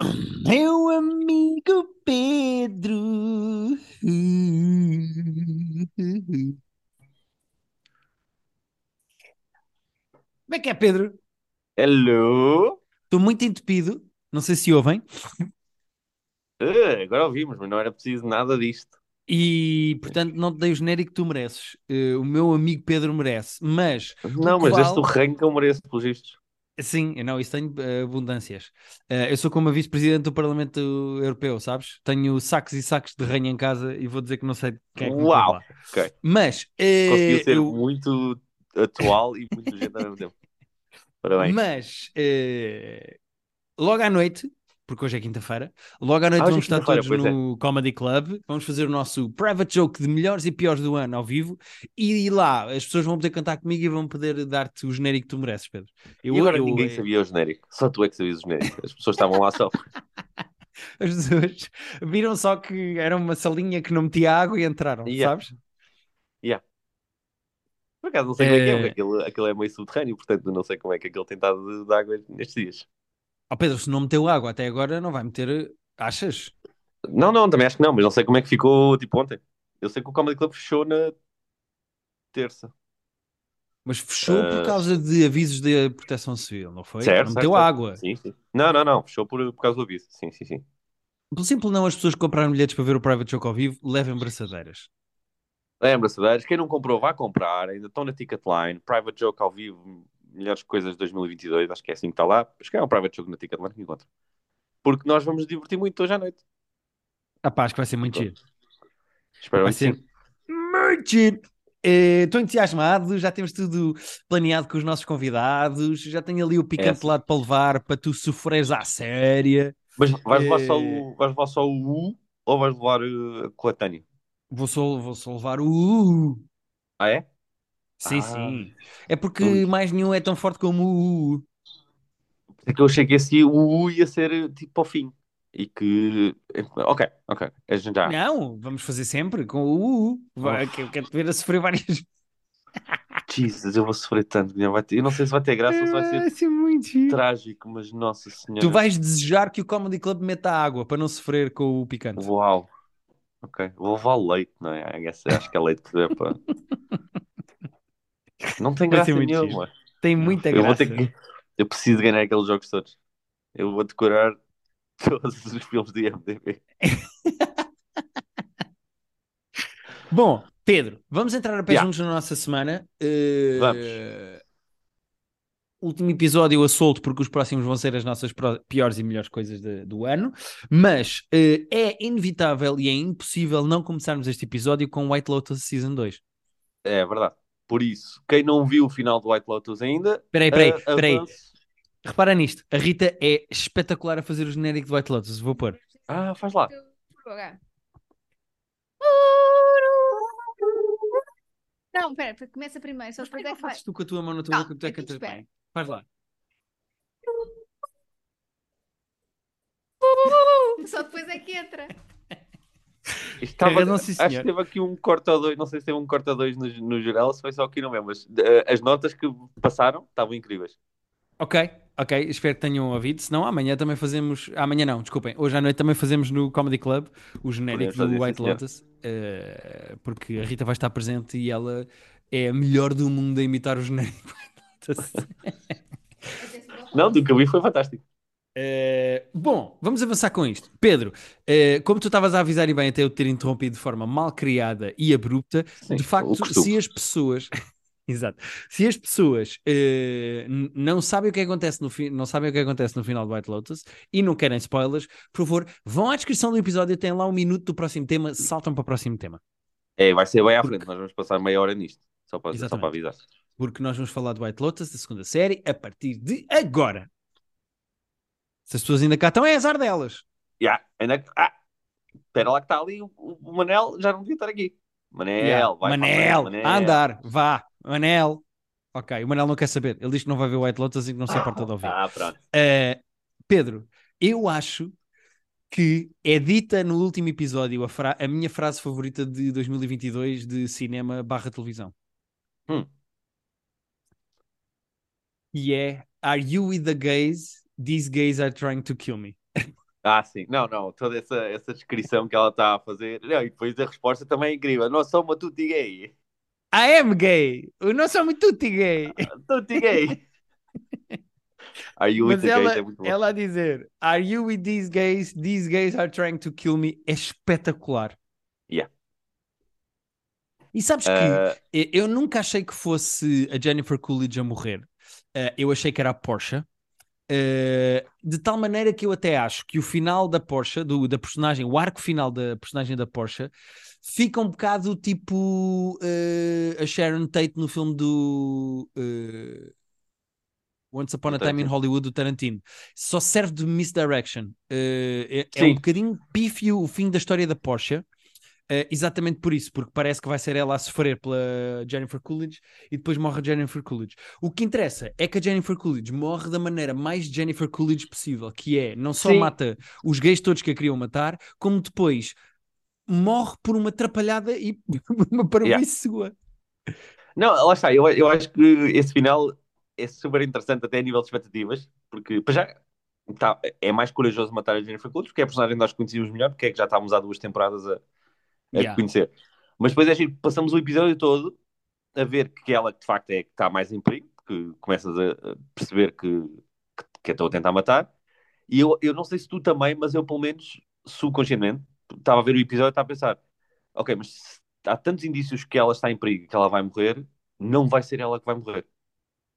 Meu amigo Pedro. Como é que é, Pedro? Hello? Estou muito entupido. Não sei se ouvem. Ah, agora ouvimos, mas não era preciso nada disto. E, portanto, não te dei o genérico que tu mereces. Eh, o meu amigo Pedro merece. Mas, Não, mas vale- este o ranking que eu mereço, pelos vistos. Sim, não, isso tenho eh, abundâncias. Eh, eu sou como a vice-presidente do Parlamento Europeu, sabes? Tenho sacos e sacos de ranho em casa e vou dizer que não sei quem é que Uau! Mas, eh, Conseguiu ser eu- muito atual e muito gente ao mesmo tempo. Parabéns. Mas eh, logo à noite, porque hoje é quinta-feira, logo à noite Ah, é vamos estar todos pois é. no Comedy Club. Vamos fazer o nosso private joke de melhores e piores do ano ao vivo. E lá as pessoas vão poder cantar comigo e vão poder dar-te o genérico que tu mereces, Pedro. Eu, E agora eu- ninguém sabia o genérico. Só tu é que sabias o genérico. As pessoas estavam lá só. As pessoas viram só que era uma salinha que não metia água e entraram, Yeah. sabes? Por acaso não sei como é que é, Eh, porque aquilo, aquilo é meio subterrâneo, portanto não sei como é que aquilo tem estado de água nestes dias. Ó Pedro, se não meteu água até agora, não vai meter. Achas? Não, não, também acho que não, mas não sei como é que ficou tipo ontem. Eu sei que o Comedy Club fechou na terça. Mas fechou por Ah, causa de avisos da Proteção Civil, não foi? Certo, não certo, meteu certo. água. Sim, sim. Não, não, não. Fechou por, por causa do aviso. Sim, sim, sim. Pelo simples não, as pessoas que compraram bilhetes para ver o Private Joke ao vivo levem braçadeiras. Lembra-se, quem não comprou, vá comprar. Ainda estão na Ticketline. Private Joke ao vivo, melhores coisas de 2022. Acho que é assim que está lá. Acho que é um Private Joke na Ticketline que encontra. Porque nós vamos nos divertir muito hoje à noite. Ah pá, acho que vai ser muito giro. Espero Vai ser sim. muito giro. Eh, Estou entusiasmado, já temos tudo planeado com os nossos convidados, já tenho ali o picante É de assim. lado para levar, para tu sofreres à séria. Mas vais levar, só Eh, o, vais levar só o U ou vais levar uh, a coletânea? Vou só, vou só levar o... uh. Ah, é? Sim, Ah, sim. É porque ui. mais nenhum é tão forte como o... uh. É que eu achei que esse o U ia ser tipo ao fim. E que. Ok, ok. A gente já. Não, vamos fazer sempre com o... Uf. que Eu quero te ver a sofrer várias vezes. Jesus, eu vou sofrer tanto. Não vai ter- Eu não sei se vai ter graça ou se vai ser Vai ser muito giro. trágico, mas nossa Tu senhora. vais desejar que o Comedy Club meta água para não sofrer com o picante. Uau. Ok. Vou levar leite, não é? Acho que é leite que dê para. Não tem graça muito giro. nenhuma. Tem muita Eu vou graça. ter que. Eu preciso ganhar aqueles jogos todos. Eu vou decorar todos os filmes de IMDb. Bom, Pedro, vamos entrar a pé Yeah. juntos na nossa semana. Uh, Vamos. Último episódio a solto, porque os próximos vão ser as nossas piores e melhores coisas de- do ano. Mas uh, é inevitável e é impossível não começarmos este episódio com White Lotus Season 2. É verdade. Por isso, quem não viu o final do White Lotus ainda, Espera aí, espera aí, ah, espera aí. avance. Repara nisto. A Rita é espetacular a fazer o genérico de White Lotus. Vou pôr. Ah, faz lá. Não, pera, começa primeiro, só Mas depois é que fazes tu com a tua mão na tua boca que tu é que cantas bem? Faz lá. Só depois é que entra. Estava, sim, acho que teve aqui um corta dois, não sei se teve um corta dois no, no geral, se foi só aqui no mesmo, mas eh, as notas que passaram estavam incríveis. Ok, ok, espero que tenham ouvido. Se não, amanhã também fazemos. Amanhã não, desculpem. Hoje à noite também fazemos no Comedy Club o genérico do White. Lotus, eh, porque a Rita vai estar presente e ela é a melhor do mundo a imitar o genérico do White Lotus. Não, do que eu vi foi fantástico. Eh, bom, vamos avançar com isto. Pedro, eh, como tu estavas a avisar e bem até eu te ter interrompido de forma mal criada e abrupta, Sim, de facto, se as pessoas. Exato. Se as pessoas n- não sabem o que acontece no fi- não sabem o que acontece no final do White Lotus e não querem spoilers, por favor, vão à descrição do episódio, tem lá um minuto do próximo tema, saltam para o próximo tema. É, vai ser bem à Porque- frente, nós vamos passar meia hora nisto, só para, só para avisar. Porque nós vamos falar do White Lotus, da segunda série, a partir de agora. Se as pessoas ainda cá estão, é azar delas. Yeah, ainda... Ah, espera lá que está ali, o, o Manel já não devia estar aqui. Manel, Yeah. vai Manel, frente, a andar, vá, Manel. Ok, o Manel não quer saber. Ele diz que não vai ver o White Lotus e que não se importa de ouvir. Ah, pronto. Uh, Pedro, eu acho que é dita no último episódio a, fra- a minha frase favorita de 2022 de cinema barra televisão. Hum. E é Are you with the gays? These gays are trying to kill me. Ah, sim. Não, não. Toda essa, essa descrição que ela está a fazer. Não, e depois a resposta também é incrível. Não sou uma tutti gay. I am gay! Eu não sou muito tutti gay! Tutti gay. Are you with Mas the ela, gays? É ela a dizer Are you with these gays? These gays are trying to kill me. É espetacular. Yeah. E sabes que Ah, eu nunca achei que fosse a Jennifer Coolidge a morrer. Ah, eu achei que era a Porsche. Ah, de tal maneira que eu até acho que o final da Porsche, do, da personagem, o arco final da personagem da Porsche, fica um bocado tipo ah, a Sharon Tate no filme do ah, Once Upon a Time in. Hollywood do Tarantino. Só serve de misdirection. É, é um bocadinho pífio o fim da história da Porsche. Uh, exatamente por isso, porque parece que vai ser ela a sofrer pela Jennifer Coolidge e depois morre a Jennifer Coolidge. O que interessa é que a Jennifer Coolidge morre da maneira mais Jennifer Coolidge possível, que é não só Sim. mata os gays todos que a queriam matar, como depois morre por uma atrapalhada e uma parvoíce sua. Não, lá está. Eu, eu acho que esse final é super interessante até a nível de expectativas, porque para já tá, é mais corajoso matar a Jennifer Coolidge, porque é a personagem que nós conhecíamos melhor, porque é que já estávamos há duas temporadas a, a Yeah. conhecer. Mas depois é giro, passamos o episódio todo a ver que ela de facto é que está mais em perigo, que começas a perceber que, que, que estou a tentar matar. E eu, eu não sei se tu também, mas eu pelo menos subconscientemente estava a ver o episódio e estava a pensar: ok, mas há tantos indícios que ela está em perigo, que ela vai morrer, não vai ser ela que vai morrer.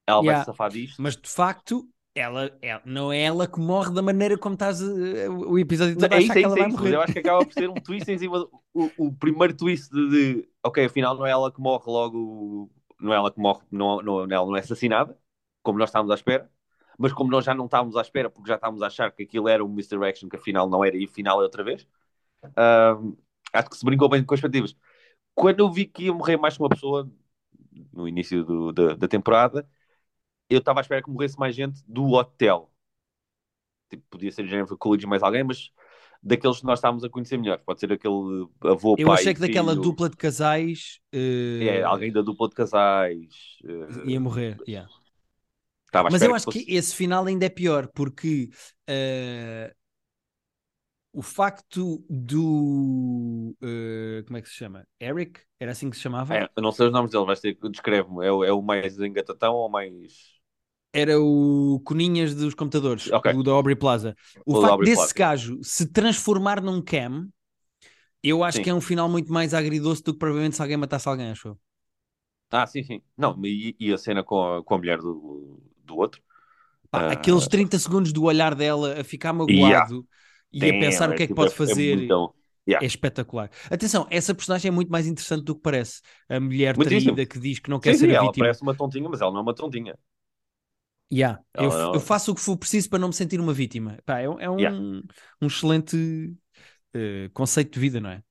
Ela Yeah. vai se safar disto. Mas de facto, ela, ela- não é ela que morre da maneira como estás uh, o episódio todo é isso, é isso, é isso. Eu acho que acaba por ser um twist em cima do o, o primeiro twist de, de, ok, afinal não é ela que morre logo, não é ela que morre, não, não, ela não é assassinada, como nós estávamos à espera, mas como nós já não estávamos à espera, porque já estávamos a achar que aquilo era um misdirection, que afinal não era, e afinal é outra vez, acho que se brincou bem com as expectativas. Quando eu vi que ia morrer mais que uma pessoa no início do- da, da temporada, eu estava à espera que morresse mais gente do hotel. Tipo, podia ser Jennifer Coolidge mais alguém, mas daqueles que nós estávamos a conhecer melhor. Pode ser aquele avô, Eu pai, achei que daquela filho. dupla de casais uh, É, alguém da dupla de casais. eh, ia morrer. yeah. Mas eu acho fosse- que esse final ainda é pior, porque eh, o facto do. como é que se chama? Eric? Era assim que se chamava? É, não sei os nomes dele, vais ter que descreve-me. É, o- é o mais engatatão ou mais. Era o Coninhas dos computadores, Ok. o da Aubrey Plaza. O, O facto desse Plaza. gajo se transformar num cam, eu acho Sim. que é um final muito mais agridoce do que provavelmente se alguém matasse alguém, acho eu. Ah, sim, sim. Não, e, e a cena com a, com a mulher do, do outro? Pá, Ah, aqueles 30 segundos do olhar dela a ficar magoado Yeah. e a Damn, pensar o que é que pode fazer. muito- É espetacular. Atenção, essa personagem é muito mais interessante do que parece. A mulher Muitíssimo. traída que diz que não quer Sim, ser sim, a ela vítima. parece uma tontinha, mas ela não é uma tontinha. Yeah. Eu, não- eu faço o que for preciso para não me sentir uma vítima. Pá, é, é um, Yeah. um excelente eh, conceito de vida, não é?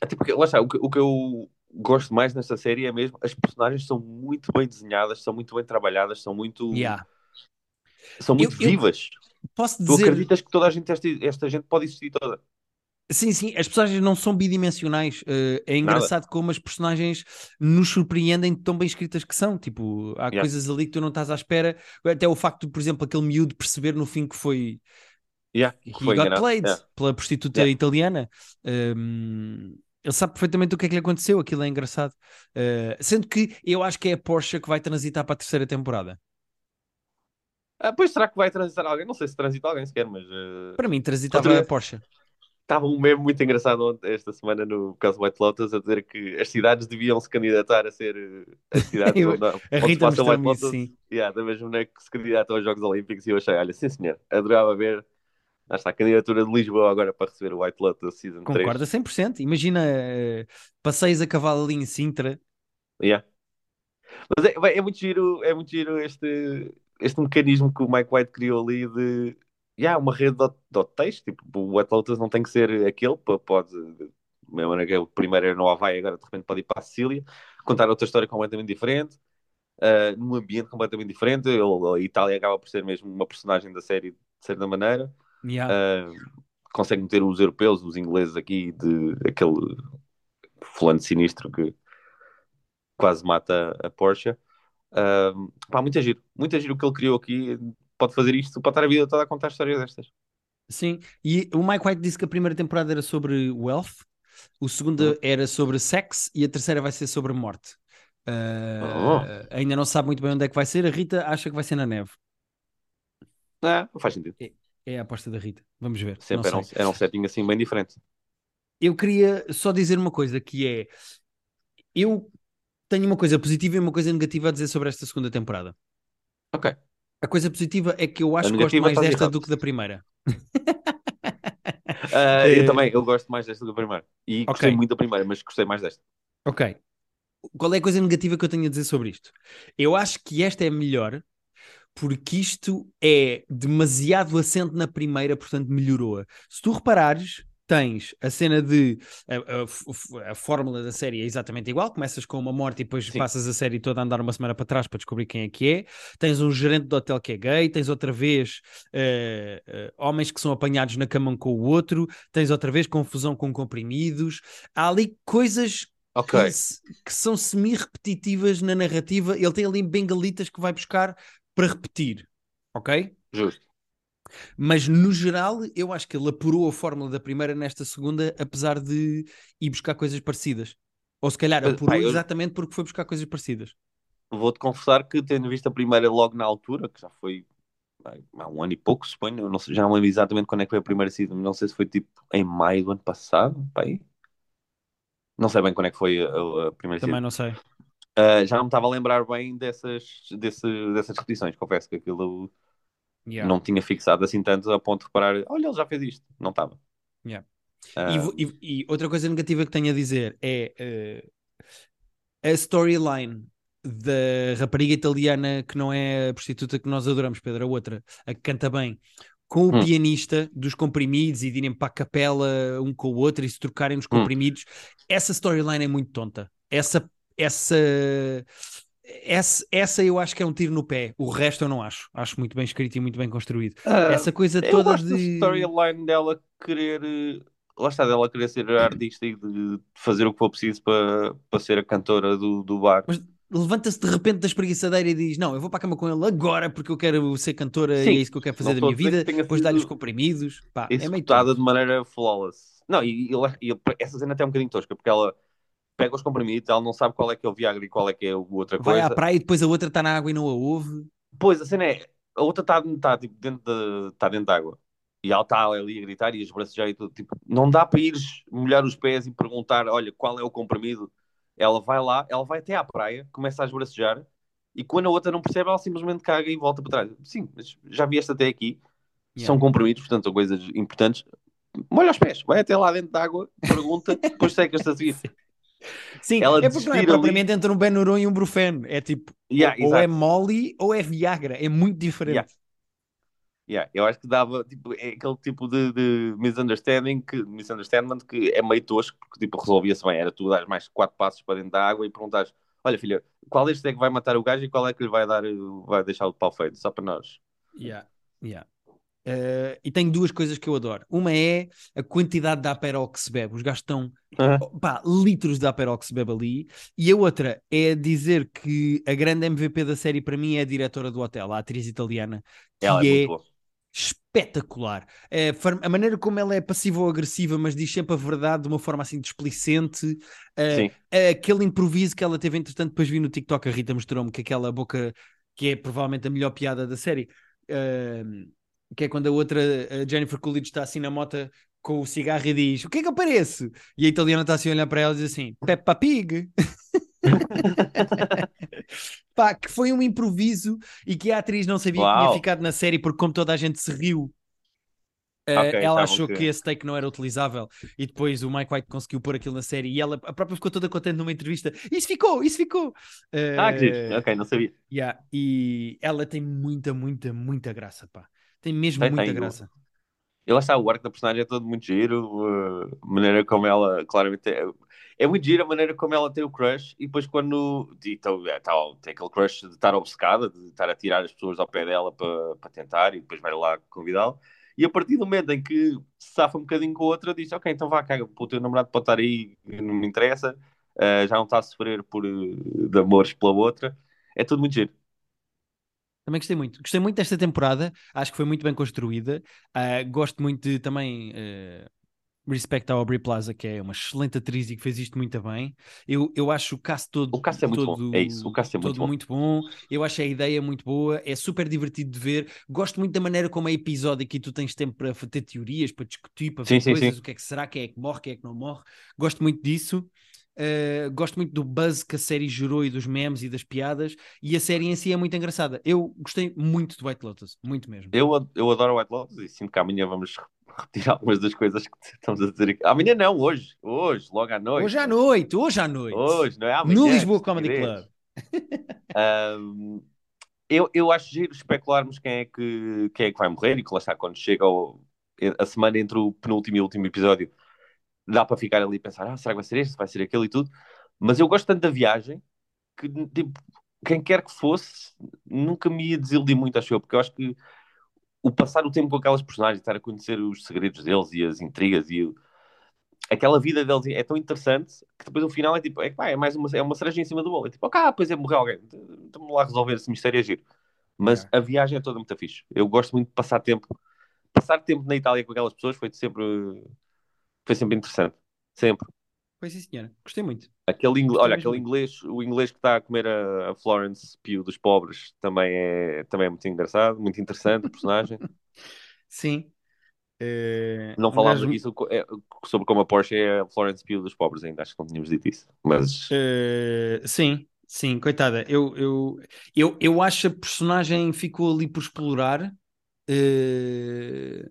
Até porque, lá está, o que, o que eu gosto mais nesta série é mesmo as personagens são muito bem desenhadas, são muito bem trabalhadas, são muito, Yeah. são muito Eu- eu- vivas. Posso Tu dizer. acreditas que toda a gente, esta, esta gente pode existir toda. Sim, sim, as personagens não são bidimensionais. eh, é engraçado como as personagens nos surpreendem de tão bem escritas que são. Tipo, há Yeah. coisas ali que tu não estás à espera. Até o facto de, por exemplo, aquele miúdo perceber no fim que foi Yeah, he foi got enganado. played Yeah. pela prostituta Yeah. italiana. Um, ele sabe perfeitamente o que é que lhe aconteceu, aquilo é engraçado. Uh, sendo que eu acho que é a Porsche que vai transitar para a terceira temporada. Ah, pois será que vai transitar alguém? Não sei se transita alguém sequer, mas eh, Para mim, transitava Outra a. Porsche. Estava um meme muito engraçado ontem- esta semana no caso White Lotus a dizer que as cidades deviam se candidatar a ser eh, as cidades Eu- onde, A onde se Rita passa o White isso, Lotus. sim. Yeah, da mesma maneira que se candidata aos Jogos Olímpicos e eu achei, olha, sim senhor, adorava ver. Lá está a candidatura de Lisboa agora para receber o White Lotus Season 3. Concorda 100%. Imagina uh, passeios a cavalo ali em Sintra. Yeah. Mas é, é muito giro, é muito giro este, este mecanismo que o Mike White criou ali de yeah, uma rede de, hot- de hotéis, tipo, o Lotus não tem que ser aquele, po- pode, da mesma maneira que o primeiro era no Havaí, agora de repente pode ir para a Sicília, contar outra história completamente diferente, ah, num ambiente completamente diferente, ele, a Itália acaba por ser mesmo uma personagem da série de certa maneira, Yeah. ah, consegue meter os europeus, os ingleses aqui, de aquele fulano sinistro que quase mata a Porsche. Um, pá, muito giro, muito giro o que ele criou aqui. Pode fazer isto, pode estar a vida toda a contar histórias destas. Sim, e o Mike White disse que a primeira temporada era sobre wealth, o segundo Hum. era sobre sexo e a terceira vai ser sobre morte. Oh. Uh, Ainda não sabe muito bem onde é que vai ser. A Rita acha que vai ser na neve. Ah, não faz sentido. É a aposta da Rita. Vamos ver. Sempre era um, era um setting assim bem diferente. Eu queria só dizer uma coisa que é eu tenho uma coisa positiva e uma coisa negativa a dizer sobre esta segunda temporada. Ok. A coisa positiva é que eu acho que gosto mais desta errado. do que da primeira. Eh, eu também, eu gosto mais desta do que a primeira. E gostei Ok. muito da primeira, mas gostei mais desta. Ok. Qual é a coisa negativa que eu tenho a dizer sobre isto? Eu acho que esta é melhor porque isto é demasiado assente na primeira, portanto melhorou-a. Se tu reparares, tens a cena de a, a- a fórmula da série é exatamente igual, começas com uma morte e depois Sim. passas a série toda a andar uma semana para trás para descobrir quem é que é. Tens um gerente do hotel que é gay, tens outra vez eh, eh, homens que são apanhados na cama um com o outro, tens outra vez confusão com comprimidos. Há ali coisas Ok. que, que são semi-repetitivas na narrativa. Ele tem ali bengalitas que vai buscar para repetir, ok? Justo. Mas no geral, eu acho que ele apurou a fórmula da primeira nesta segunda, apesar de ir buscar coisas parecidas. Ou se calhar apurou pá, eu- exatamente porque foi buscar coisas parecidas. Vou-te confessar que, tendo visto a primeira logo na altura, que já foi bem, há um ano e pouco, suponho, eu não sei- já não lembro exatamente quando é que foi a primeira season, não sei se foi tipo em maio do ano passado. Não sei bem quando é que foi a, a- primeira Também season. não sei. Ah, já não me estava a lembrar bem dessas, desse- dessas repetições, confesso que aquilo Yeah. não tinha fixado assim tanto a ponto de reparar, olha, ele já fez isto. Não estava. Yeah. Ah, E, e- e outra coisa negativa que tenho a dizer é eh, a storyline da rapariga italiana que não é a prostituta que nós adoramos, Pedro, a outra, a que canta bem, com o Hum. pianista dos comprimidos e de irem para a capela um com o outro e se trocarem nos Hum. comprimidos. Essa storyline é muito tonta. Essa, essa, essa, essa eu acho que é um tiro no pé. O resto eu não acho. Acho muito bem escrito e muito bem construído. ah, Essa coisa eu toda gosto de. storyline dela querer. Lá está, dela querer ser artista e de fazer o que for preciso para, para ser a cantora do, do bar. Mas levanta-se de repente da espreguiçadeira e diz: Não, eu vou para a cama com ele agora porque eu quero ser cantora Sim, e é isso que eu quero fazer da minha vida. Depois dá-lhe os comprimidos. Pá, é meio de maneira flawless. Não, e, e- e essa cena até é um bocadinho tosca, porque ela pega os comprimidos, ela não sabe qual é que é o Viagra e qual é que é a outra Vai à coisa. praia e depois a outra está na água e não a ouve. Pois, a cena é, a outra está tá, tipo, dentro de, tá dentro de água. E ela está ali a gritar e a esbracejar e tudo. Tipo, não dá para ires molhar os pés e perguntar, olha, qual é o comprimido? Ela vai lá, ela vai até à praia, começa a esbracejar e quando a outra não percebe, ela simplesmente caga e volta para trás. Sim, mas já vieste até aqui. São Yeah. comprimidos, portanto, são coisas importantes. Molha os pés, vai até lá dentro de água, pergunta, depois secas-te a seguir. Sim, Ela é porque não é propriamente entre um Benuron e um Brufen. É tipo, Yeah, ou, ou é. Molly ou é Viagra. É muito diferente. Yeah. Yeah, eu acho que dava, tipo, é aquele tipo de, de misunderstanding, que, misunderstanding que é meio tosco, porque tipo, resolvia-se bem. Era tu dar mais quatro passos para dentro da água e perguntares: Olha, filha, qual destes é que vai matar o gajo e qual é que lhe vai dar, vai deixar o pau feito? Só para nós. Yeah, yeah. Eh, e tenho duas coisas que eu adoro. Uma é a quantidade de Aperol que se bebe. Os gajos estão pá, litros de Aperol que se bebe ali. E a outra é dizer que a grande MVP da série para mim é a diretora do hotel, a atriz italiana, que Ela é, é, espetacular. É, a maneira como ela é passiva ou agressiva, mas diz sempre a verdade de uma forma assim displicente. É, aquele improviso que ela teve, entretanto, depois vi no TikTok, a Rita mostrou-me que aquela boca, que é provavelmente a melhor piada da série, ahm, que é quando a outra, a Jennifer Coolidge, está assim na moto com o cigarro e diz: O que é que eu pareço? E a italiana está assim a olhar para ela e diz assim: Peppa Pig. Pá, que foi um improviso e que a atriz não sabia que tinha Uau. ficado na série porque, como toda a gente se riu, eh, Ok, ela achavam achou que... esse take não era utilizável e depois o Mike White conseguiu pôr aquilo na série e ela a própria ficou toda contente numa entrevista. Isso ficou, isso ficou. Ah, que Eh, giro. Ok, não sabia. yeah, E ela tem muita, muita, muita graça, pá. Tem mesmo Tem, muita tem. graça. E lá está, o arco da personagem é todo muito giro, uh, a maneira como ela, claramente, é, é muito giro a maneira como ela tem o crush, e depois quando então, é, tal, tem aquele crush de estar obcecada, de estar a tirar as pessoas ao pé dela para tentar, e depois vai lá convidá-lo, e a partir do momento em que se safa um bocadinho com a outra, diz, ok, então vá, caga, o teu namorado pode estar aí, não me interessa, uh, já não está a sofrer por, uh, de amores pela outra, é tudo muito giro. Também gostei muito. Gostei muito desta temporada. Acho que foi muito bem construída. Ah, gosto muito de também uh, respect à Aubrey Plaza, que é uma excelente atriz e que fez isto muito bem. Eu, eu acho o cast todo. O cast é muito todo, bom. É isso, o cast é muito bom. muito bom. Eu acho a ideia muito boa. É super divertido de ver. Gosto muito da maneira como é episódico e tu tens tempo para ter teorias, para discutir, para ver Sim, sim, coisas. sim. O que é que será, quem é que morre, quem é que não morre. Gosto muito disso. Uh, gosto muito do buzz que a série gerou e dos memes e das piadas, e a série em si é muito engraçada. Eu gostei muito de White Lotus, muito mesmo. Eu, eu adoro White Lotus e sinto que amanhã vamos repetir algumas das coisas que estamos a dizer aqui. Amanhã não, hoje. Hoje, logo à noite. Hoje à noite, hoje à noite, Hoje, não é amanhã. no Lisboa Comedy. Club. Ahm, eu, eu acho giro especularmos quem é, que, quem é que vai morrer e que lá está, quando chega ao- a semana entre o penúltimo e o último episódio, dá para ficar ali e pensar, ah, será que vai ser este, vai ser aquele e tudo. Mas eu gosto tanto da viagem que, tipo, quem quer que fosse, nunca me ia desiludir muito, acho eu, porque eu acho que o passar o tempo com aquelas personagens, estar a conhecer os segredos deles e as intrigas e o- aquela vida deles é tão interessante que depois o final é tipo, é, pá, é mais uma, é uma cereja em cima do bolo. É tipo, ah, pois é, morreu alguém. Estamos lá a resolver esse mistério, é giro. Mas Yeah. a viagem é toda muito fixe. Eu gosto muito de passar tempo. Passar tempo na Itália com aquelas pessoas foi sempre, foi sempre interessante. Sempre. Pois sim, senhora, gostei muito. Aquele, ingl... Olha, aquele muito. inglês, o inglês que está a comer a, a Florence Pugh dos pobres também é, também é muito engraçado, muito interessante o personagem. Sim. Eh, Não um falámos gajo- aqui sobre, é, sobre como a Porsche é a Florence Pugh dos pobres ainda, acho que não tínhamos dito isso. Mas Eh, sim, sim, coitada. Eu, eu, eu, eu acho a personagem ficou ali por explorar. Eh,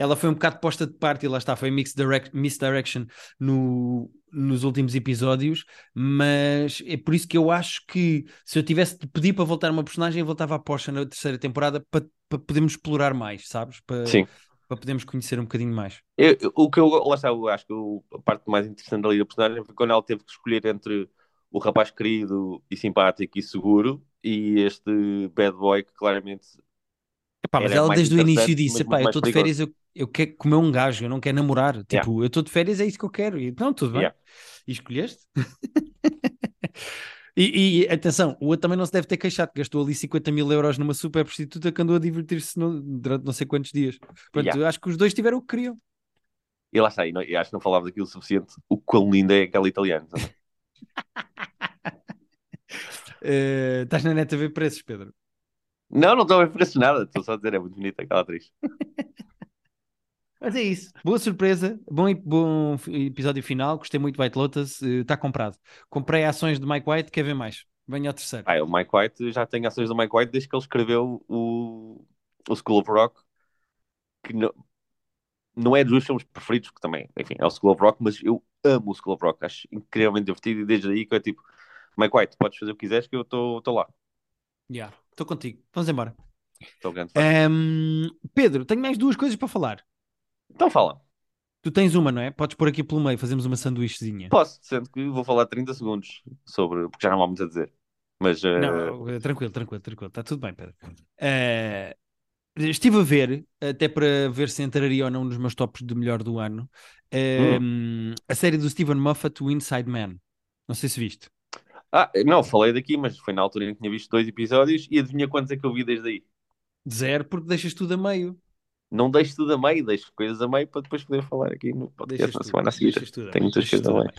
ela foi um bocado posta de parte e lá está, foi misdirect, misdirection no, nos últimos episódios, mas é por isso que eu acho que se eu tivesse de pedir para voltar uma personagem, eu voltava à Porsche na terceira temporada para, para podermos explorar mais, sabes? Para, sim. para podermos conhecer um bocadinho mais. Eu- eu- o que eu, lá está, eu acho que o- a parte mais interessante ali da personagem foi quando ela teve que escolher entre o rapaz querido e simpático e seguro e este bad boy que claramente Epá, mas ela desde o início disse: muito eu estou de férias, eu, eu quero comer um gajo, eu não quero namorar. Tipo, eu estou de férias, é isso que eu quero. E, não, tudo bem. Yeah. E escolheste? e, e, atenção, o outro também não se deve ter queixado, gastou ali 50 mil euros numa super prostituta que andou a divertir-se durante não sei quantos dias. Portanto, Yeah. acho que os dois tiveram o que queriam. E lá está, e não- e acho que não falava daquilo o suficiente. O quão linda é aquela italiana. Eh, estás na net a ver preços, Pedro. Não, não estou impressionada. Estou só a dizer, é muito bonita aquela atriz. Mas é isso. Boa surpresa, bom, bom episódio final. Gostei muito de White Lotus. Está comprado. Comprei ações de Mike White, quer ver mais? Venha ao terceiro. Ah, o Mike White, já tem ações do Mike White desde que ele escreveu o, o School of Rock, que não, não é dos meus filmes preferidos, que também, enfim, é o School of Rock, mas eu amo o School of Rock, acho incrivelmente divertido e desde aí que é tipo, Mike White, podes fazer o que quiseres que eu estou lá. Já, estou contigo. Vamos embora. Ahm, Pedro, tenho mais duas coisas para falar. Então fala. Tu tens uma, não é? Podes pôr aqui pelo meio, fazemos uma sanduíchezinha. Posso, sendo que vou falar 30 segundos sobre, porque já não há muito a dizer. Mas eh, Não, eh, tranquilo, tranquilo, tranquilo. Está tudo bem, Pedro. Eh, estive a ver, até para ver se entraria ou não nos meus tops de melhor do ano, Hum. ahm, a série do Steven Moffat, o Inside Man. Não sei se viste. ah, não, falei daqui, mas foi na altura em que tinha visto dois episódios e adivinha quantos é que eu vi desde aí. Zero, porque deixas tudo a meio. Não deixo tudo a meio, deixo coisas a meio para depois poder falar aqui no podcast na semana a seguir. Tenho muitas coisas a meio.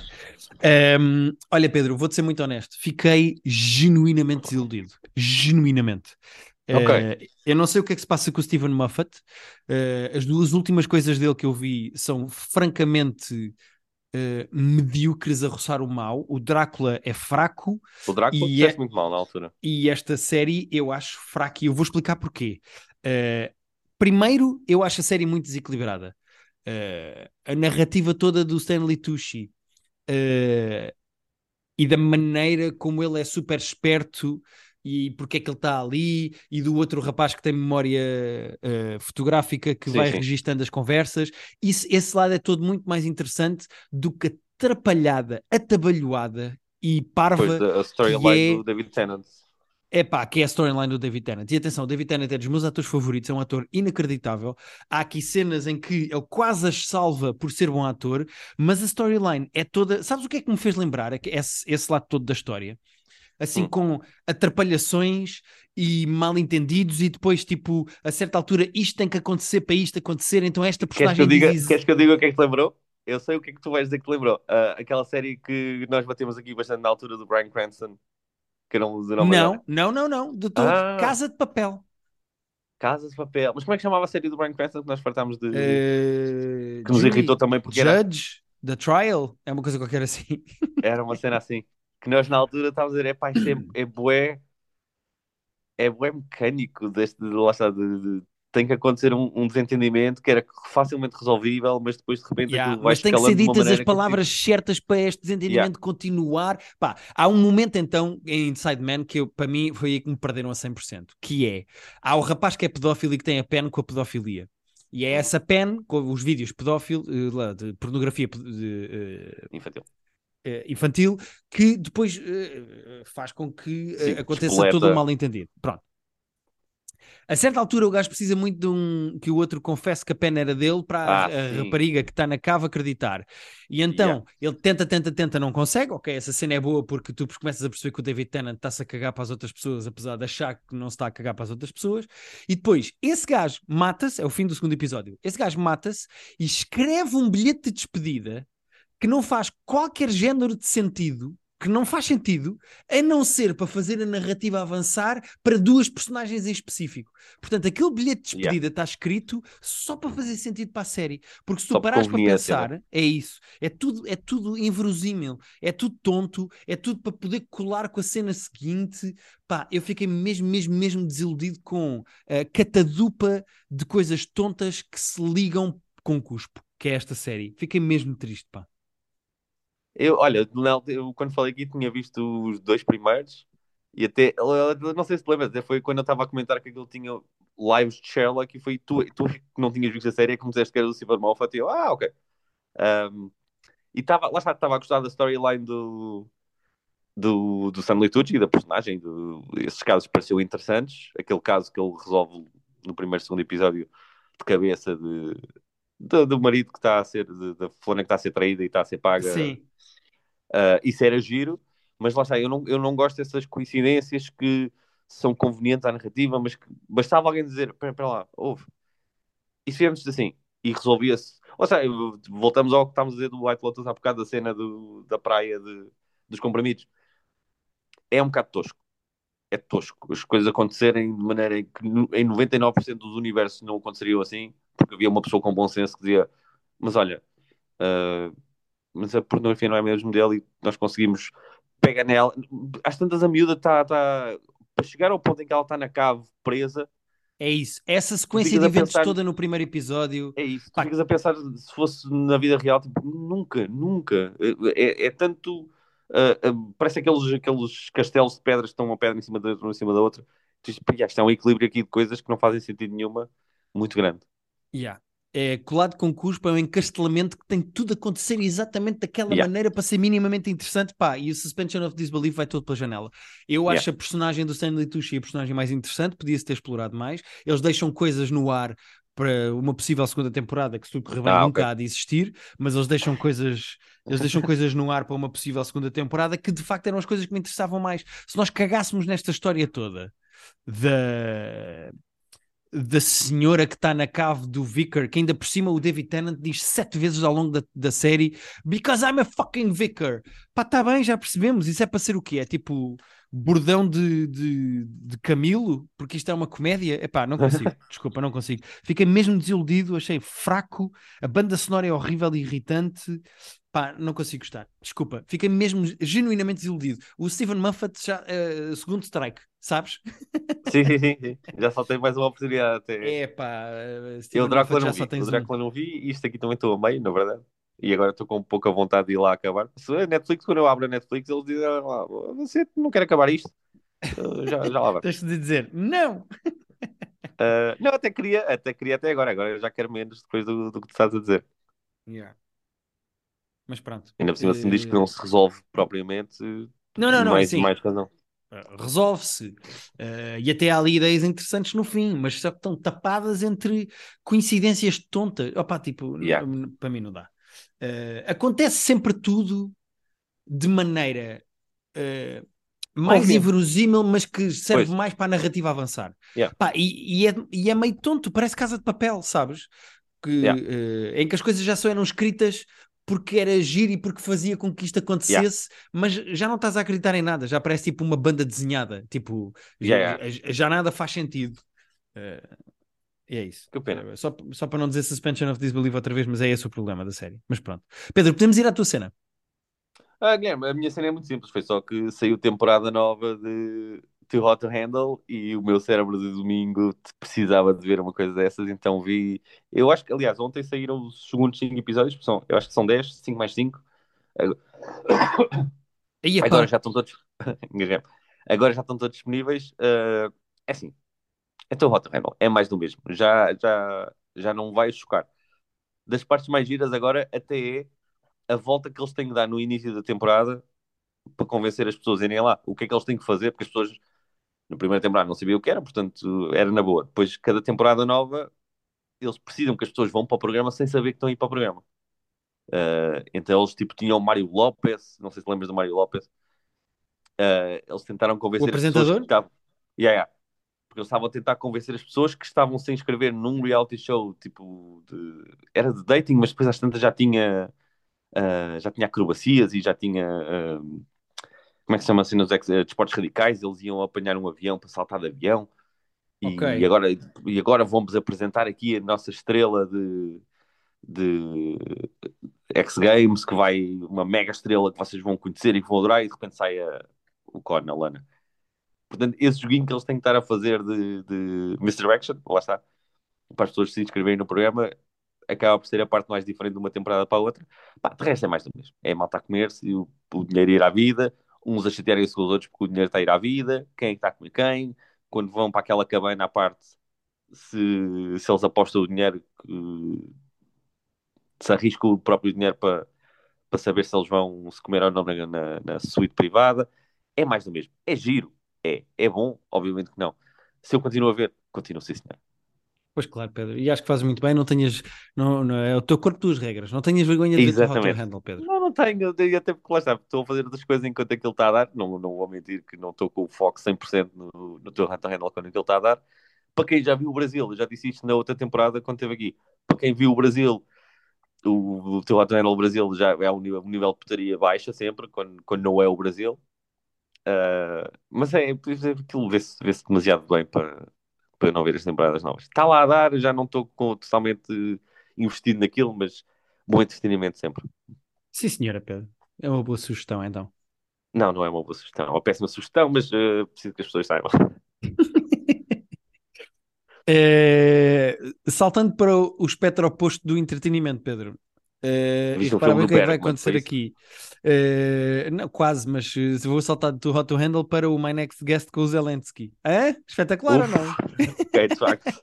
Ahm, olha, Pedro, vou-te ser muito honesto. Fiquei genuinamente desiludido. Genuinamente. Eh, eu não sei o que é que se passa com o Steven Moffat. Eh, as duas últimas coisas dele que eu vi são francamente eh, medíocres a roçar o mau. O Drácula é fraco O Drácula E é- muito mal na altura. e esta série eu acho fraca e eu vou explicar porquê. Eh, primeiro, eu acho a série muito desequilibrada. Eh, a narrativa toda do Stanley Tucci eh, e da maneira como ele é super esperto e porque é que ele está ali e do outro rapaz que tem memória eh, fotográfica que Sim, vai sim. registando as conversas. Isso, esse lado é todo muito mais interessante do que atrapalhada, atabalhoada e parva Depois da a storyline é- do David Tennant. É pá, que é a storyline do David Tennant. E atenção, o David Tennant é dos meus atores favoritos, é um ator inacreditável. Há aqui cenas em que ele quase as salva por ser bom ator, mas a storyline é toda. Sabes o que é que me fez lembrar? É esse, esse lado todo da história. assim Hum. com atrapalhações e mal entendidos, e depois, tipo, a certa altura, isto tem que acontecer para isto acontecer, então esta Queres que, eu personagem diga, diz. queres que eu diga o que é que te lembrou? Eu sei o que é que tu vais dizer que te lembrou. Ah, aquela série que nós batemos aqui bastante na altura do Brian Cranston, que era um agora. Não, não, não, não, de todo. Ah. Casa de Papel. Casa de Papel. Mas como é que chamava a série do Brian Cranston que nós fartámos de. Eh, que nos irritou também porque era, Judge, The Trial, é uma coisa qualquer assim. era uma cena assim. Que nós na altura estávamos a dizer: é pá, isto é, é bué. É bué mecânico deste. de- Lá está, de, de- tem que acontecer um, um desentendimento que era facilmente resolvível, mas depois de repente Yeah, aquilo vai mas tem que ser de ditas as que- palavras certas para este desentendimento continuar. Pá, há um momento então em Inside Man que eu, para mim foi aí que me perderam a 100%, que é, há o rapaz que é pedófilo e que tem a pen com a pedofilia. E é essa pen, com os vídeos pedófilo, eh, de pornografia pe- de, eh, Infantil. eh, infantil, que depois eh, faz com que eh, Sim, aconteça todo um mal-entendido. Pronto. A certa altura o gajo precisa muito de um que o outro confesse que a pena era dele para a- Ah, a, rapariga que está na cava acreditar. E então ele tenta, tenta, tenta, não consegue. Ok, essa cena é boa porque tu começas a perceber que o David Tennant está-se a cagar para as outras pessoas, apesar de achar que não se está a cagar para as outras pessoas. E depois, esse gajo mata-se, é o fim do segundo episódio. Esse gajo mata-se e escreve um bilhete de despedida que não faz qualquer género de sentido, que não faz sentido, a não ser para fazer a narrativa avançar para duas personagens em específico. Portanto, aquele bilhete de despedida está escrito só para fazer sentido para a série. Porque se tu Só parares para pensar, é isso. É tudo, é tudo inverosímil, é tudo tonto, é tudo para poder colar com a cena seguinte. Pá, eu fiquei mesmo, mesmo, mesmo desiludido com a catadupa de coisas tontas que se ligam com cuspo, que é esta série. Fiquei mesmo triste, pá. Eu, olha, eu quando falei aqui tinha visto os dois primeiros e até, não sei se te lembras, até foi quando eu estava a comentar que aquilo tinha lives de Sherlock e foi tu, tu que não tinhas visto a série que me disseste que era do Silver Moffat e eu, ah, ok. Um, e tava, lá está, estava a gostar da storyline do, do, do Tucci, da personagem, do, esses casos pareciam interessantes, aquele caso que ele resolve no primeiro, segundo episódio de cabeça de, de- do marido que está a ser, de- da fulana que está a ser traída e está a ser paga Sim. Uh, isso era giro, mas lá está, eu não, eu não gosto dessas coincidências que são convenientes à narrativa, mas que bastava alguém dizer, espera espera lá, ouve, e se fizermos assim, e resolvia-se, ou seja, voltamos ao que estávamos a dizer do White Lotus há bocado da cena do, da praia de, dos comprimidos, é um bocado tosco, é tosco, as coisas acontecerem de maneira em que em 99% dos universos não aconteceriam assim, porque havia uma pessoa com bom senso que dizia, mas olha, uh, mas a pornografia não é mesmo dele e nós conseguimos pegar nela. Às tantas a miúda está tá, para chegar ao ponto em que ela está na cave presa, É isso. Essa sequência de eventos pensar- toda no primeiro episódio. é isso. Tu ficas a pensar se fosse na vida real, tipo, nunca, nunca. É, é tanto. Ah, ah, parece aqueles, aqueles castelos de pedras que estão uma pedra em cima da outra, em cima da outra. Tu dizes, "Pá, isto é um equilíbrio aqui de coisas que não fazem sentido nenhuma, muito grande. Yeah. É colado com cuspo, é um encastelamento que tem tudo a acontecer exatamente daquela Yeah. maneira para ser minimamente interessante, pá, e o suspension of disbelief vai todo pela janela. Eu Yeah. acho a personagem do Stanley Tucci a personagem mais interessante, podia-se ter explorado mais. Eles deixam coisas no ar para uma possível segunda temporada que se tudo correr bem Ah, nunca ok. há de existir, mas eles deixam coisas eles deixam coisas no ar para uma possível segunda temporada que de facto eram as coisas que me interessavam mais. Se nós cagássemos nesta história toda da da senhora que está na cave do Vicar, que ainda por cima o David Tennant diz sete vezes ao longo da, da série Because I'm a fucking Vicar. Pá, está bem, já percebemos. Isso é para ser o quê? É tipo bordão de, de, de Camilo? Porque isto é uma comédia? Epá, não consigo. Desculpa, não consigo. Fiquei mesmo desiludido, achei fraco. A banda sonora é horrível e irritante. Pá, não consigo gostar. Desculpa. Fiquei mesmo genuinamente desiludido. O Stephen Moffat já, eh, segundo strike, sabes? Sim, sim, sim. Já só tem mais uma oportunidade até. É pá, eh, Eu o Drácula Moffat não vi. O um. Drácula não vi e isto aqui também estou a meio, na verdade. E agora estou com pouca vontade de ir lá acabar. Se a Netflix, quando eu abro a Netflix, eles dizem "Ah, lá, você não quer acabar isto? Uh, já, já lá vai. Tens de dizer, não! Uh, não, até queria, até queria até agora. Agora eu já quero menos depois do, do que tu estás a dizer. Mas pronto. Ainda por cima, se me diz que Eh, não se resolve propriamente, Não, não, não, mais, sim. mais razão. Uh, resolve-se. Uh, e até há ali ideias interessantes no fim, mas só que estão tapadas entre coincidências tontas. Opa, tipo, Yeah. para mim não dá. Uh, acontece sempre tudo de maneira uh, mais inverosímil, mas que serve Pois. mais para a narrativa avançar. Yeah. Pá, e, e é, e é meio tonto, parece casa de papel, sabes? Que, Yeah. eh, em que as coisas já só eram escritas porque era giro e porque fazia com que isto acontecesse, mas já não estás a acreditar em nada, já parece tipo uma banda desenhada, tipo, já, Yeah, já- já nada faz sentido. E é isso. Que pena. Eh, Só, só para não dizer suspension of disbelief outra vez, mas é esse o problema da série. Mas pronto. Pedro, podemos ir à tua cena. Ah, Guilherme, a minha cena é muito simples. Foi só que saiu temporada nova de Too Hot to Handle e o meu cérebro de domingo precisava de ver uma coisa dessas, então vi. Eu acho que, aliás, ontem saíram os segundos 5 episódios, são, eu acho que são 10, 5 mais 5. Aí, epá, Agora já estão todos. Agora já estão todos disponíveis. Ah, é assim, é Too Hot to Handle, é mais do mesmo. Já, já, já não vai chocar. Das partes mais giras agora até é a volta que eles têm que dar no início da temporada para convencer as pessoas a irem lá. O que é que eles têm que fazer? Porque as pessoas na primeira temporada não sabiam o que era, portanto era na boa. Depois, cada temporada nova, eles precisam que as pessoas vão para o programa sem saber que estão a ir para o programa. Uh, então eles tipo tinham o Mário Lopes, não sei se lembras do Mário Lopes. Uh, eles tentaram convencer O as pessoas apresentador? que. Yeah, yeah. Porque eles estavam a tentar convencer as pessoas que estavam sem inscrever num reality show, tipo, de... era de dating, mas depois às tantas já tinha Uh, já tinha acrobacias e já tinha uh, como é que se chama assim nos uh, desportos radicais, eles iam apanhar um avião para saltar de avião e, Ok. e agora, e agora vamos apresentar aqui a nossa estrela de, de X Games, que vai uma mega estrela que vocês vão conhecer e que vão adorar, e de repente sai a- o Con, a Lana. Portanto, esse joguinho que eles têm que estar a fazer de, de Misdirection, lá está, para as pessoas se inscreverem no programa, acaba por ser a parte mais diferente de uma temporada para a outra. Pá, de resto é mais do mesmo. É malta a comer-se, e o, o dinheiro ir à vida, uns a chatearem-se com os outros porque o dinheiro está a ir à vida, quem é que está a comer quem, quando vão para aquela cabana à parte, se, se eles apostam o dinheiro, se arriscam o próprio dinheiro para, para saber se eles vão se comer ou não na, na, na suíte privada. É mais do mesmo. É giro. É. É bom? Obviamente que não. Se eu continuo a ver, continuo sim, senhor. Pois claro, Pedro. E acho que fazes muito bem. Não tenhas. Não, não, é o teu corpo, tuas regras. Não tenhas vergonha de ver o Exatamente. Handle, Pedro. Não, não tenho, eu até porque lá está, estou a fazer outras coisas enquanto aquilo está a dar. Não, não vou mentir que não estou com o foco 100% no, no teu Hunter Handle quando aquilo está a dar. Para quem já viu o Brasil, eu já disse isto na outra temporada quando esteve aqui. Para quem viu o Brasil, o, o teu Handle Brasil já é um nível, um nível de putaria baixa sempre, quando, quando não é o Brasil. Ah, mas é, aquilo vê-se vê demasiado bem para, para não ver as temporadas novas. Está lá a dar, já não estou totalmente investido naquilo, mas bom entretenimento sempre. Sim, senhora, Pedro. É uma boa sugestão, então. Não, não é uma boa sugestão. É uma péssima sugestão, mas eh, preciso que as pessoas saibam. É, Saltando para o espectro oposto do entretenimento, Pedro. É, e repara bem o que é que vai acontecer aqui. É, não, quase, mas eh, vou saltar do Hot to Handle para o My Next Guest com o Zelensky. Hã? Espetacular Uf. ou não? ok, de facto.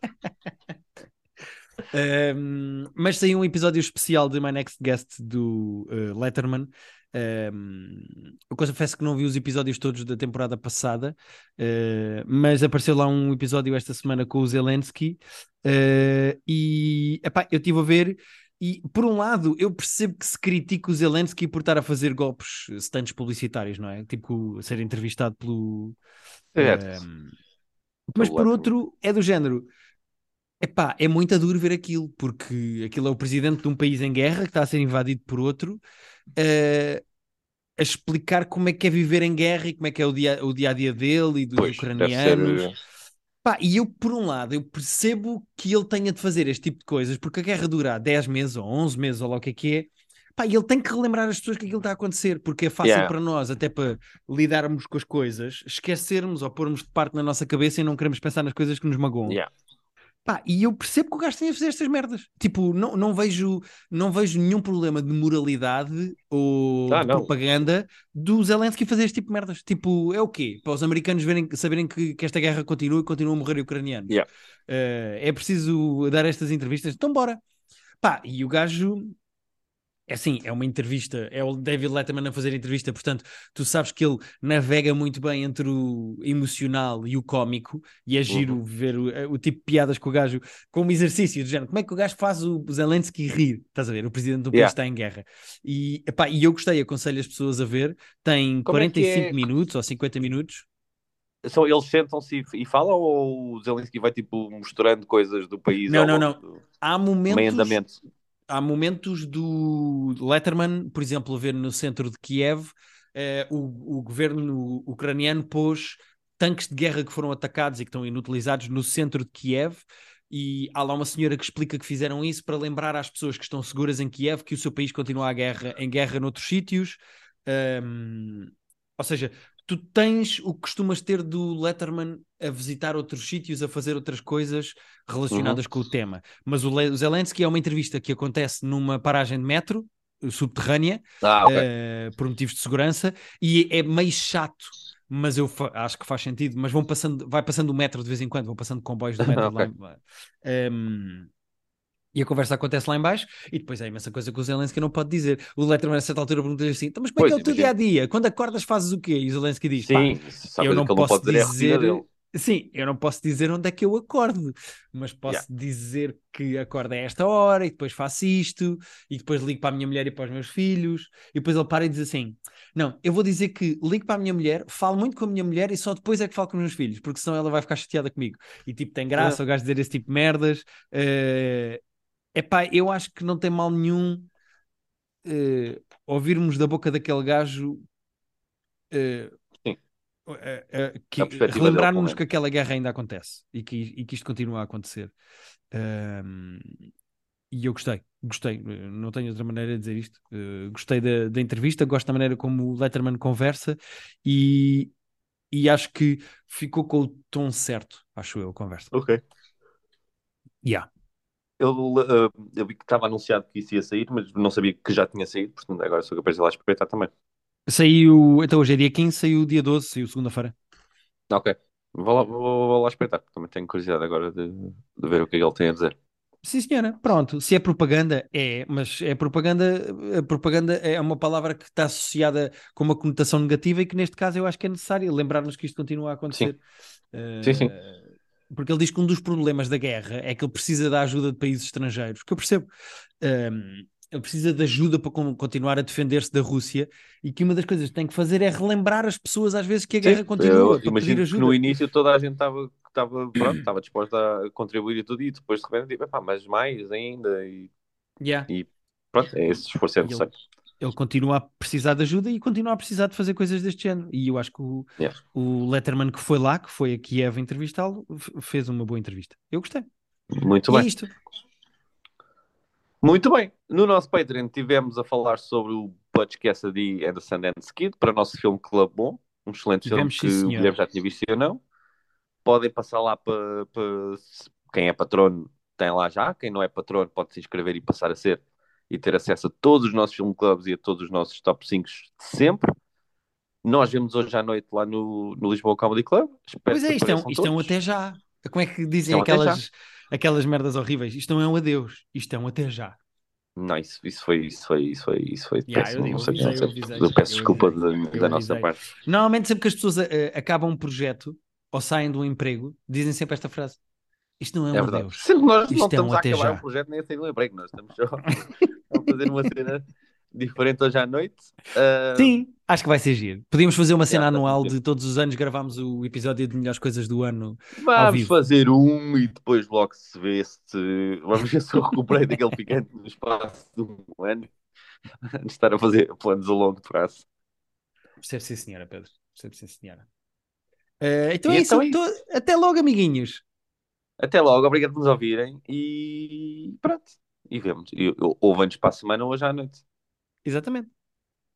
Um, mas saiu um episódio especial de My Next Guest do uh, Letterman. Um, eu confesso que não vi os episódios todos da temporada passada, uh, mas apareceu lá um episódio esta semana com o Zelensky. uh, e epá, eu estive a ver. E por um lado, eu percebo que se critica o Zelensky por estar a fazer golpes, stunts publicitários, não é? Tipo, ser entrevistado pelo. Certo. um, mas por outro, é do género. Epá, é muito duro ver aquilo, porque aquilo é o presidente de um país em guerra que está a ser invadido por outro, eh, a explicar como é que é viver em guerra e como é que é o dia, o dia a dia dele e dos Pois, deve ucranianos. ser. Pá, e eu, por um lado, eu percebo que ele tenha de fazer este tipo de coisas, porque a guerra dura 10 meses ou 11 meses ou lá o que é que é. Pá, e ele tem que relembrar as pessoas que aquilo está a acontecer, porque é fácil Yeah. para nós, até para lidarmos com as coisas, esquecermos ou pormos de parte na nossa cabeça e não queremos pensar nas coisas que nos magoam. Yeah. Pá, e eu percebo que o gajo tem a fazer estas merdas. Tipo, não, não, vejo, não vejo nenhum problema de moralidade ou Ah, de propaganda do Zelensky fazer este tipo de merdas. Tipo, é o quê? Para os americanos verem, saberem que, que esta guerra continua e continuam a morrer ucranianos. Yeah. Eh, é preciso dar estas entrevistas? Então bora. Pá, e o gajo É assim, é uma entrevista, é o David Letterman a fazer entrevista, portanto, tu sabes que ele navega muito bem entre o emocional e o cómico, e é giro Uhum. ver o, o tipo de piadas que o gajo, como exercício do género, como é que o gajo faz o Zelensky rir, estás a ver? O presidente do país Yeah. está em guerra. E, epá, e eu gostei, aconselho as pessoas a ver, tem Como é que 45 é? minutos ou 50 minutos. São, eles sentam-se e, falam ou o Zelensky vai tipo mostrando coisas do país Não, não, do Há momentos? Há momentos do Letterman, por exemplo, a ver no centro de Kiev, eh, o, o governo ucraniano pôs tanques de guerra que foram atacados e que estão inutilizados no centro de Kiev. E há lá uma senhora que explica que fizeram isso para lembrar às pessoas que estão seguras em Kiev que o seu país continua a guerra, em guerra noutros sítios. Ahm, ou seja, tu tens o que costumas ter do Letterman a visitar outros sítios, a fazer outras coisas relacionadas com o tema. Mas o, Le- o Zelensky é uma entrevista que acontece numa paragem de metro eh, subterrânea, Ah, ok. eh, por motivos de segurança, e é meio chato. Mas eu acho que faz sentido. Mas vão passando, vai passando o metro de vez em quando, vão passando comboios do metro Ok. lá. Em- e a conversa acontece lá em baixo e depois há imensa coisa que o Zelensky não pode dizer. O Letterman a certa altura pergunta-lhe assim, "Então, mas como é que é o teu dia-a-dia? Quando acordas fazes o quê? E o Zelensky diz, Sim, eu não não posso pode dizer é dizer. Sim, eu não posso dizer onde é que eu acordo, mas posso Yeah. dizer que acordo a esta hora e depois faço isto, e depois ligo para a minha mulher e para os meus filhos, e depois ele para e diz assim: Não, eu vou dizer que ligo para a minha mulher, falo muito com a minha mulher e só depois é que falo com os meus filhos, porque senão ela vai ficar chateada comigo. E tipo, tem graça o gajo dizer esse tipo de merdas. É epá, eu acho que não tem mal nenhum eh, ouvirmos da boca daquele gajo. Sim. eh, eh, que, relembrarmos que aquela guerra ainda acontece e que, e que isto continua a acontecer. Ahm, e eu gostei, gostei, não tenho outra maneira de dizer isto. Eh, gostei da, da entrevista, gosto da maneira como o Letterman conversa e, e acho que ficou com o tom certo, acho eu, a conversa. Ok. Yeah. Eu, uh, eu vi que estava anunciado que isso ia sair, mas não sabia que já tinha saído, portanto agora sou capaz de ir lá espreitar também. Saiu, então hoje é dia 15, saiu dia 12, saiu segunda-feira. Ok. Vou lá, vou, vou lá espreitar, também tenho curiosidade agora de, de ver o que é que ele tem a dizer. Sim, senhora. Pronto. Se é propaganda, é, mas é propaganda. A propaganda é uma palavra que está associada com uma conotação negativa e que neste caso eu acho que é necessário lembrar-nos que isto continua a acontecer. Eh, Sim, sim. Porque ele diz que um dos problemas da guerra é que ele precisa da ajuda de países estrangeiros, que eu percebo. Ehm, ele precisa de ajuda para con- continuar a defender-se da Rússia e que uma das coisas que tem que fazer é relembrar as pessoas às vezes que a guerra Sim, continua eu imagino que ajuda. no início toda a gente estava estava pronto, estava disposta a contribuir e tudo, e depois de repente, tipo, "Epá, mas mais ainda, e Yeah. pronto, é esse esforço é E necessário. Ele continua a precisar de ajuda e continua a precisar de fazer coisas deste género. E eu acho que o, Yeah. o Letterman que foi lá, que foi a Kiev entrevistá-lo, fez uma boa entrevista. Eu gostei. Muito e é bem. isto. Muito bem. No nosso Patreon tivemos a falar sobre o Butch Cassidy and the Sundance Kid para o nosso filme Club Bom, um excelente Tivemos, filme sim, que o senhor. Guilherme já tinha visto eu não. Podem passar lá para, para quem é patrono tem lá já, quem não é patrono pode se inscrever e passar a ser e ter acesso a todos os nossos filme clubs e a todos os nossos top 5 de sempre. Nós vemos hoje à noite lá no, no Lisboa Comedy Club. Espero Pois é, isto é, um, isto é um até já. Como é que dizem É um aquelas, aquelas merdas horríveis? Isto não é um adeus, isto é um até já. Não, isso, isso foi, isso foi, isso foi, isso foi Yeah, péssimo. eu- não eu sei, avisei, não sei. eu Eu peço eu desculpa da, eu da nossa parte. Normalmente, sempre que as pessoas eh, acabam um projeto ou saem de um emprego, dizem sempre esta frase: Isto não é um É verdade. adeus. Nós Isto não é um estamos a até acabar já. o projeto nem a sair do emprego, nós estamos só a fazer uma cena diferente hoje à noite. Ah, Sim, acho que vai ser giro. Podíamos fazer uma cena para anual de todos os anos gravarmos o episódio de melhores coisas do ano Vamos fazer um e depois logo se vê se. Vamos ver se eu recuperei daquele picante no espaço de um ano antes de estar a fazer planos a longo prazo. Percebe sim, senhora, Pedro. Percebe sim, senhora. Eh, então é isso. então é Então, até logo, amiguinhos. Até logo, obrigado por nos ouvirem e pronto. E vemos. Ou vamos para a semana hoje à noite. Exatamente.